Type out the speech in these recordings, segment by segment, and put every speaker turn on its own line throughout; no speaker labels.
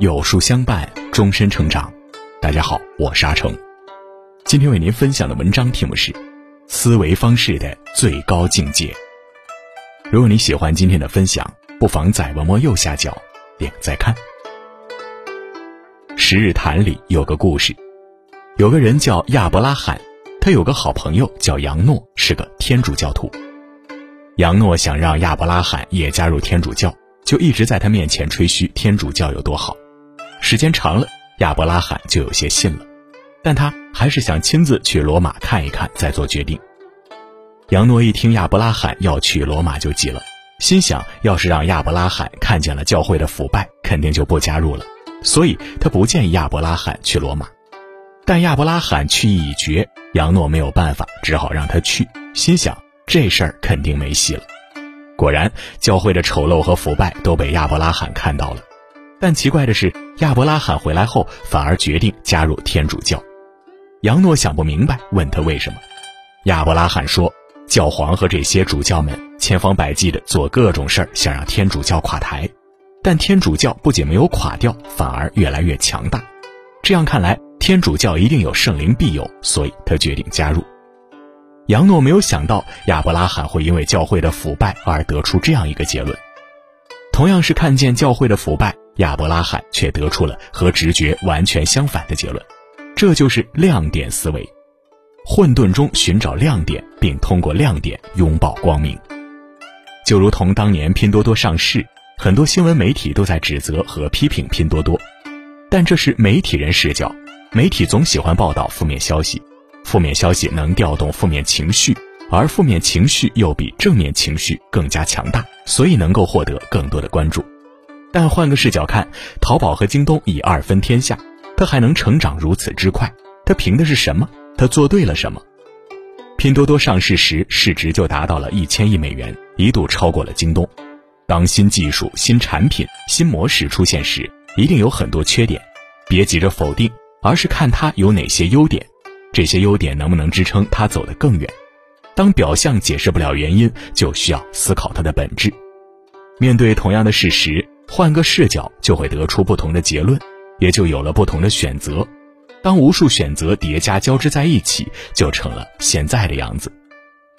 有书相伴，终身成长。大家好，我是阿成。今天为您分享的文章题目是《思维方式的最高境界》。如果你喜欢今天的分享，不妨在文末右下角点个再看。十日谈里有个故事，有个人叫亚伯拉罕，他有个好朋友叫杨诺，是个天主教徒。杨诺想让亚伯拉罕也加入天主教，就一直在他面前吹嘘天主教有多好。时间长了，亚伯拉罕就有些信了，但他还是想亲自去罗马看一看，再做决定。杨诺一听亚伯拉罕要去罗马，就急了，心想要是让亚伯拉罕看见了教会的腐败，肯定就不加入了，所以他不建议亚伯拉罕去罗马。但亚伯拉罕去意已决，杨诺没有办法，只好让他去，心想这事儿肯定没戏了。果然，教会的丑陋和腐败都被亚伯拉罕看到了。但奇怪的是，亚伯拉罕回来后反而决定加入天主教。杨诺想不明白，问他为什么。亚伯拉罕说：“教皇和这些主教们千方百计地做各种事儿，想让天主教垮台。但天主教不仅没有垮掉，反而越来越强大。这样看来，天主教一定有圣灵庇佑，所以他决定加入。”杨诺没有想到亚伯拉罕会因为教会的腐败而得出这样一个结论。同样是看见教会的腐败。亚伯拉罕却得出了和直觉完全相反的结论，这就是亮点思维。混沌中寻找亮点，并通过亮点拥抱光明。就如同当年拼多多上市，很多新闻媒体都在指责和批评拼多多，但这是媒体人视角，媒体总喜欢报道负面消息，负面消息能调动负面情绪，而负面情绪又比正面情绪更加强大，所以能够获得更多的关注。但换个视角看，淘宝和京东已二分天下，它还能成长如此之快，它凭的是什么？它做对了什么？拼多多上市时市值就达到了一千亿美元，一度超过了京东。当新技术、新产品、新模式出现时，一定有很多缺点，别急着否定，而是看它有哪些优点，这些优点能不能支撑它走得更远？当表象解释不了原因，就需要思考它的本质。面对同样的事实。换个视角，就会得出不同的结论，也就有了不同的选择。当无数选择叠加交织在一起，就成了现在的样子。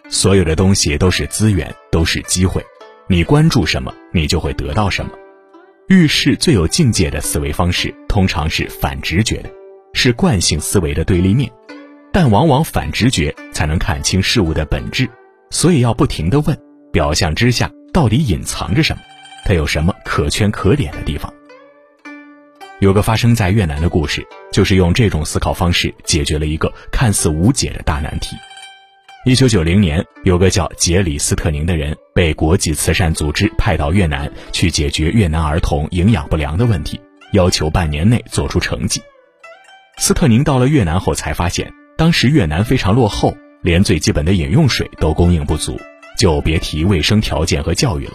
所有的东西都是资源，都是机会。你关注什么，你就会得到什么。遇事最有境界的思维方式，通常是反直觉的，是惯性思维的对立面。但往往反直觉才能看清事物的本质，所以要不停地问：表象之下到底隐藏着什么？它有什么可圈可点的地方？有个发生在越南的故事，就是用这种思考方式解决了一个看似无解的大难题。一九九零年，有个叫杰里斯特宁的人被国际慈善组织派到越南去解决越南儿童营养不良的问题，要求半年内做出成绩。斯特宁到了越南后才发现，当时越南非常落后，连最基本的饮用水都供应不足，就别提卫生条件和教育了。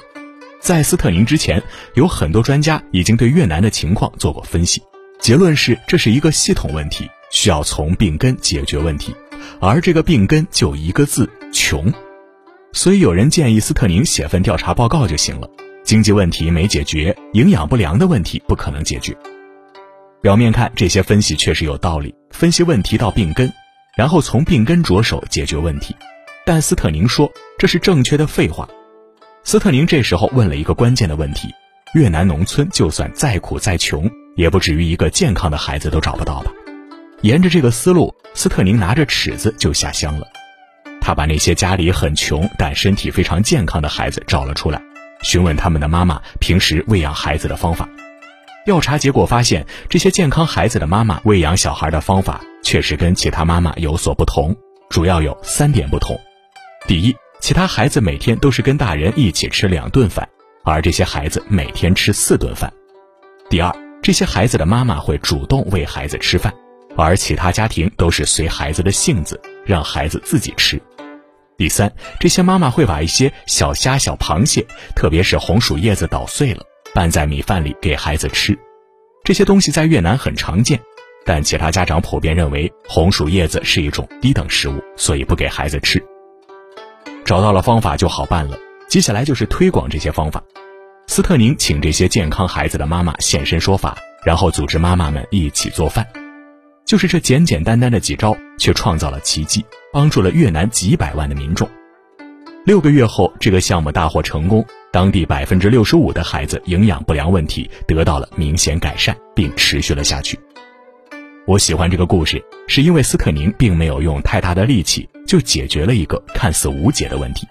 在斯特宁之前，有很多专家已经对越南的情况做过分析，结论是这是一个系统问题，需要从病根解决问题，而这个病根就一个字：穷。所以有人建议斯特宁写份调查报告就行了。经济问题没解决，营养不良的问题不可能解决。表面看这些分析确实有道理，分析问题到病根，然后从病根着手解决问题。但斯特宁说这是正确的废话。斯特宁这时候问了一个关键的问题：越南农村就算再苦再穷，也不至于一个健康的孩子都找不到吧？沿着这个思路，斯特宁拿着尺子就下乡了。他把那些家里很穷但身体非常健康的孩子找了出来，询问他们的妈妈平时喂养孩子的方法。调查结果发现，这些健康孩子的妈妈喂养小孩的方法确实跟其他妈妈有所不同，主要有三点不同：第一，其他孩子每天都是跟大人一起吃两顿饭，而这些孩子每天吃四顿饭。第二，这些孩子的妈妈会主动喂孩子吃饭，而其他家庭都是随孩子的性子，让孩子自己吃。第三，这些妈妈会把一些小虾、小螃蟹，特别是红薯叶子捣碎了，拌在米饭里给孩子吃。这些东西在越南很常见，但其他家长普遍认为红薯叶子是一种低等食物，所以不给孩子吃。找到了方法就好办了，接下来就是推广这些方法。斯特宁请这些健康孩子的妈妈现身说法，然后组织妈妈们一起做饭。就是这简简单单的几招，却创造了奇迹，帮助了越南几百万的民众。六个月后，这个项目大获成功，当地百分之六十五的孩子营养不良问题得到了明显改善，并持续了下去。我喜欢这个故事，是因为斯特宁并没有用太大的力气就解决了一个看似无解的问题。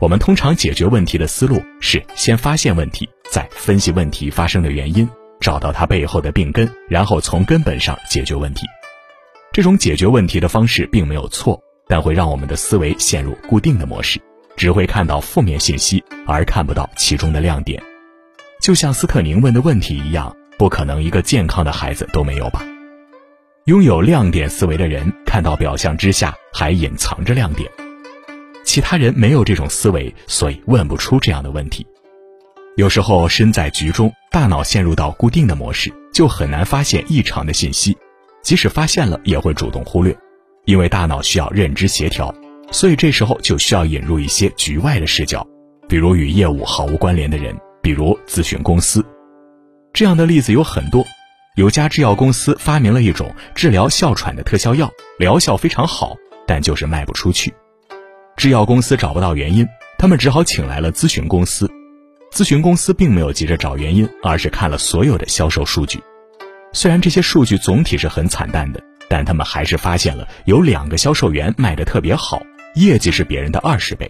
我们通常解决问题的思路是先发现问题，再分析问题发生的原因。找到它背后的病根，然后从根本上解决问题。这种解决问题的方式并没有错，但会让我们的思维陷入固定的模式，只会看到负面信息，而看不到其中的亮点。就像斯特宁问的问题一样，不可能一个健康的孩子都没有吧？拥有亮点思维的人，看到表象之下还隐藏着亮点。其他人没有这种思维，所以问不出这样的问题。有时候身在局中，大脑陷入到固定的模式，就很难发现异常的信息。即使发现了，也会主动忽略，因为大脑需要认知协调，所以这时候就需要引入一些局外的视角，比如与业务毫无关联的人，比如咨询公司。这样的例子有很多。有家制药公司发明了一种治疗哮喘的特效药，疗效非常好，但就是卖不出去。制药公司找不到原因，他们只好请来了咨询公司。咨询公司并没有急着找原因，而是看了所有的销售数据。虽然这些数据总体是很惨淡的，但他们还是发现了有两个销售员卖得特别好，业绩是别人的二十倍。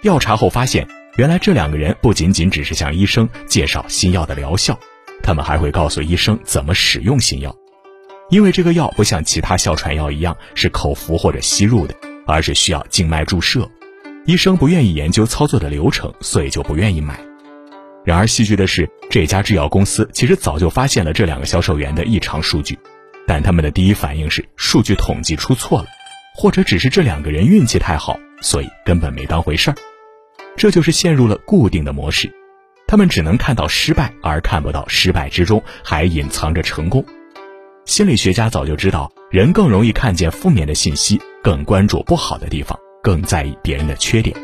调查后发现，原来这两个人不仅仅只是向医生介绍新药的疗效，他们还会告诉医生怎么使用新药。因为这个药不像其他哮喘药一样是口服或者吸入的，而是需要静脉注射。医生不愿意研究操作的流程，所以就不愿意买。然而戏剧的是，这家制药公司其实早就发现了这两个销售员的异常数据，但他们的第一反应是数据统计出错了，或者只是这两个人运气太好，所以根本没当回事儿。这就是陷入了固定的模式，他们只能看到失败，而看不到失败之中还隐藏着成功。心理学家早就知道，人更容易看见负面的信息，更关注不好的地方，更在意别人的缺点。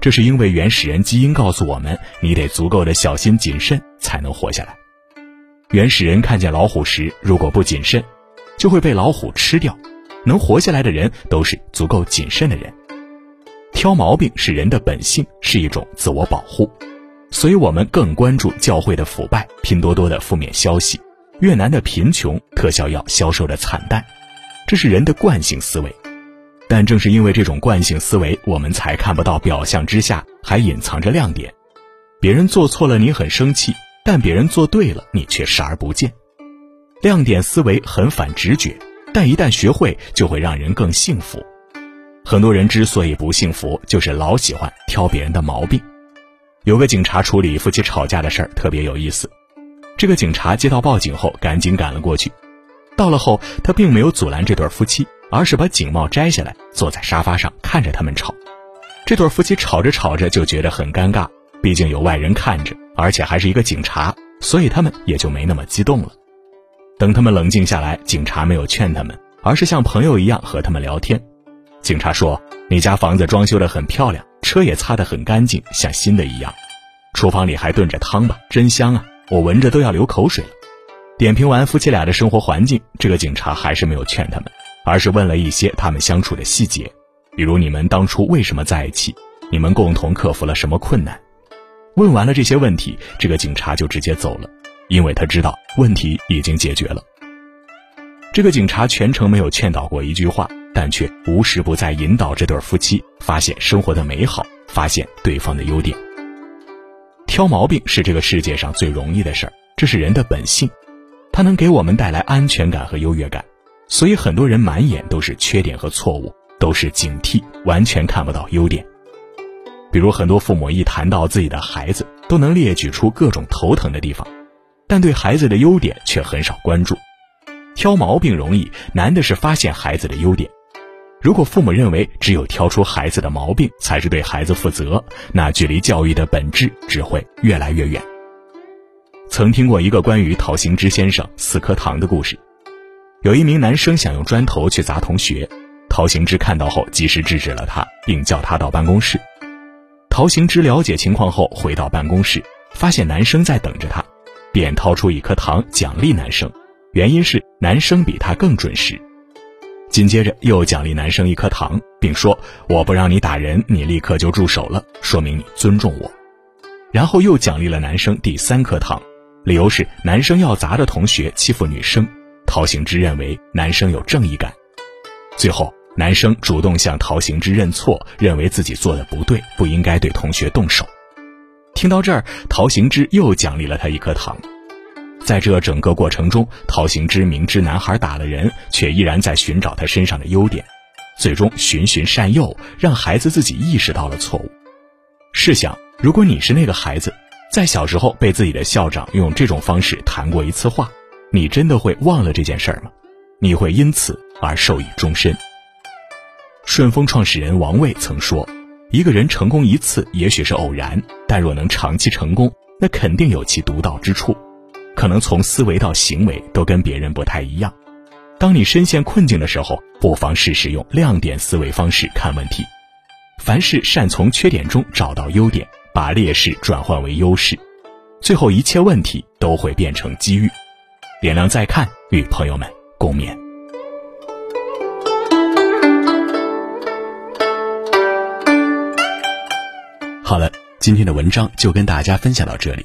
这是因为原始人基因告诉我们，你得足够的小心谨慎才能活下来。原始人看见老虎时，如果不谨慎，就会被老虎吃掉。能活下来的人都是足够谨慎的人。挑毛病是人的本性，是一种自我保护，所以我们更关注教会的腐败、拼多多的负面消息、越南的贫穷、特效药销售的惨淡，这是人的惯性思维。但正是因为这种惯性思维，我们才看不到表象之下还隐藏着亮点。别人做错了，你很生气；但别人做对了，你却视而不见。亮点思维很反直觉，但一旦学会，就会让人更幸福。很多人之所以不幸福，就是老喜欢挑别人的毛病。有个警察处理夫妻吵架的事儿特别有意思。这个警察接到报警后，赶紧赶了过去。到了后，他并没有阻拦这对夫妻。而是把警帽摘下来，坐在沙发上看着他们吵。这对夫妻吵着吵着就觉得很尴尬，毕竟有外人看着，而且还是一个警察，所以他们也就没那么激动了。等他们冷静下来，警察没有劝他们，而是像朋友一样和他们聊天。警察说：“你家房子装修得很漂亮，车也擦得很干净，像新的一样。厨房里还炖着汤吧，真香啊！我闻着都要流口水了。”点评完夫妻俩的生活环境，这个警察还是没有劝他们。而是问了一些他们相处的细节，比如你们当初为什么在一起，你们共同克服了什么困难。问完了这些问题，这个警察就直接走了，因为他知道问题已经解决了。这个警察全程没有劝导过一句话，但却无时不在引导这对夫妻发现生活的美好，发现对方的优点。挑毛病是这个世界上最容易的事儿，这是人的本性，它能给我们带来安全感和优越感。所以很多人满眼都是缺点和错误，都是警惕，完全看不到优点。比如很多父母一谈到自己的孩子，都能列举出各种头疼的地方，但对孩子的优点却很少关注。挑毛病容易，难的是发现孩子的优点。如果父母认为只有挑出孩子的毛病才是对孩子负责，那距离教育的本质只会越来越远。曾听过一个关于陶行知先生四颗糖的故事。有一名男生想用砖头去砸同学，陶行知看到后及时制止了他，并叫他到办公室。陶行知了解情况后回到办公室，发现男生在等着他。便掏出一颗糖奖励男生，原因是男生比他更准时。紧接着又奖励男生一颗糖，并说：“我不让你打人，你立刻就住手了，说明你尊重我。”然后又奖励了男生第三颗糖，理由是男生要砸的同学欺负女生，陶行知认为男生有正义感。最后，男生主动向陶行知认错，认为自己做的不对，不应该对同学动手。听到这儿，陶行知又奖励了他一颗糖。在这整个过程中，陶行知明知男孩打了人，却依然在寻找他身上的优点，最终循循善诱，让孩子自己意识到了错误。试想，如果你是那个孩子，在小时候被自己的校长用这种方式谈过一次话，你真的会忘了这件事儿吗？你会因此而受益终身？顺丰创始人王卫曾说：“一个人成功一次也许是偶然，但若能长期成功，那肯定有其独到之处。”可能从思维到行为都跟别人不太一样。当你深陷困境的时候，不妨试试用亮点思维方式看问题。凡事善从缺点中找到优点，把劣势转换为优势，最后一切问题都会变成机遇。点亮再看，与朋友们共勉。好了，今天的文章就跟大家分享到这里。